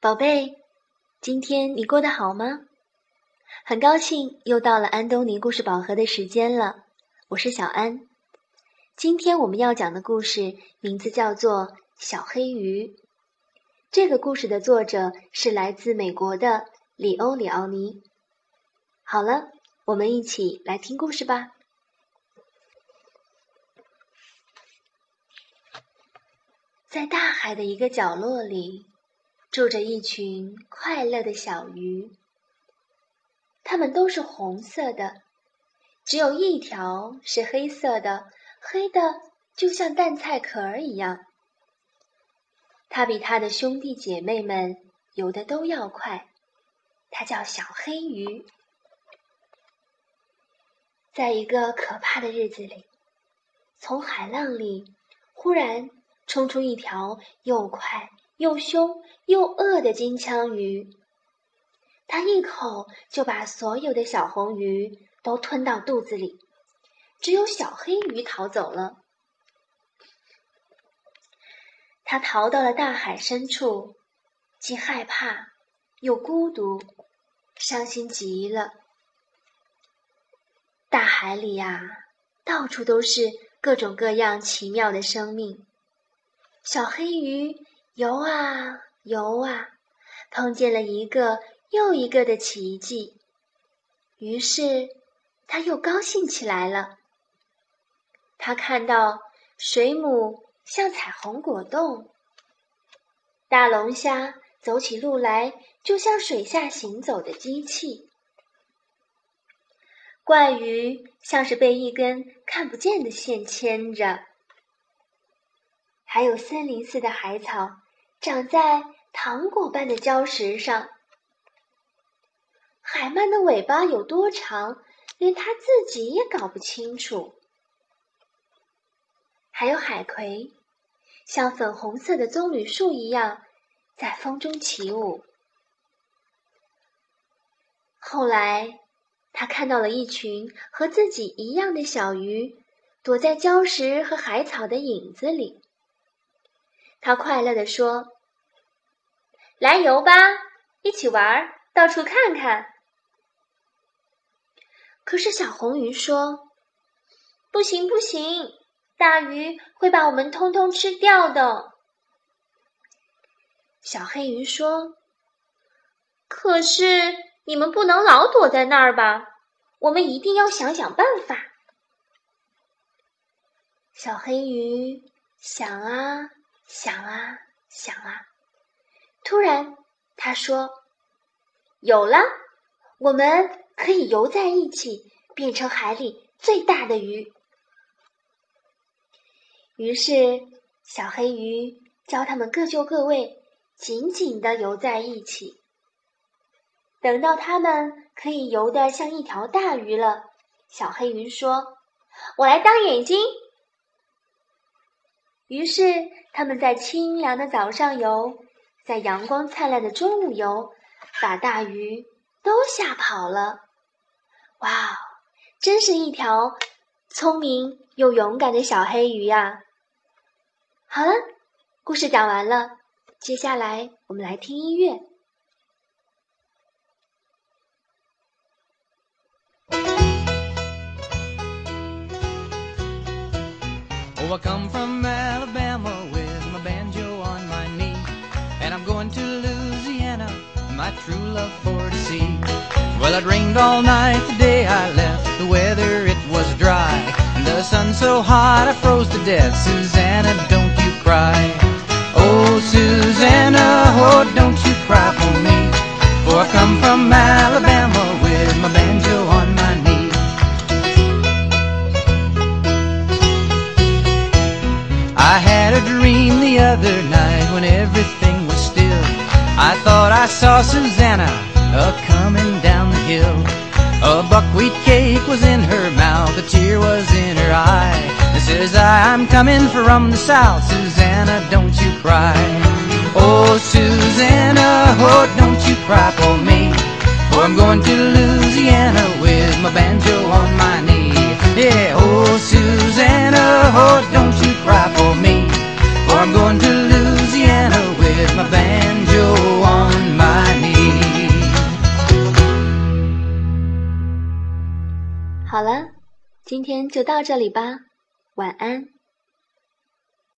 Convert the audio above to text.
宝贝，今天你过得好吗？很高兴又到了安东尼故事宝盒的时间了，我是小安。今天我们要讲的故事名字叫做《小黑鱼》。这个故事的作者是来自美国的里欧里奥尼。好了，我们一起来听故事吧。在大海的一个角落里。住着一群快乐的小鱼，它们都是红色的，只有一条是黑色的，黑的就像蛋菜壳儿一样。它比它的兄弟姐妹们游的都要快，它叫小黑鱼。在一个可怕的日子里，从海浪里忽然冲出一条又快。又凶又恶的金枪鱼，它一口就把所有的小红鱼都吞到肚子里，只有小黑鱼逃走了。它逃到了大海深处，既害怕又孤独，伤心极了。大海里呀，到处都是各种各样奇妙的生命，小黑鱼。游啊游啊，碰见了一个又一个的奇迹，于是他又高兴起来了。他看到水母像彩虹果冻，大龙虾走起路来就像水下行走的机器，怪鱼像是被一根看不见的线牵着，还有森林似的海草。长在糖果般的礁石上，海鳗的尾巴有多长，连它自己也搞不清楚。还有海葵，像粉红色的棕榈树一样，在风中起舞。后来，他看到了一群和自己一样的小鱼，躲在礁石和海草的影子里。他快乐地说：“来游吧，一起玩，到处看看。”可是小红鱼说：“不行，不行，大鱼会把我们通通吃掉的。”小黑鱼说：“可是你们不能老躲在那儿吧？我们一定要想想办法。”小黑鱼想啊。想啊想啊，突然他说：“有了，我们可以游在一起，变成海里最大的鱼。”于是小黑鱼教他们各就各位，紧紧的游在一起。等到他们可以游得像一条大鱼了，小黑鱼说：“我来当眼睛。”于是，他们在清凉的早上游，在阳光灿烂的中午游，把大鱼都吓跑了。哇，真是一条聪明又勇敢的小黑鱼呀！好了，故事讲完了，接下来我们来听音乐。Oh, I come from Alabama with my banjo on my knee. And I'm going to Louisiana, my true love for to see. Well, it rained all night the day I left. The weather, it was dry. And the sun so hot I froze to death. Susanna, don't you cry. Oh, Susanna, oh, don't you cry for me. For I come from Alabama the other night when everything was still. I thought I saw Susanna a coming down the hill. A buckwheat cake was in her mouth, a tear was in her eye. And says I, I'm coming from the south, Susanna, don't you cry. Oh, Susanna, oh, don't you cry for me. For I'm going to Louisiana 今天就到这里吧，晚安。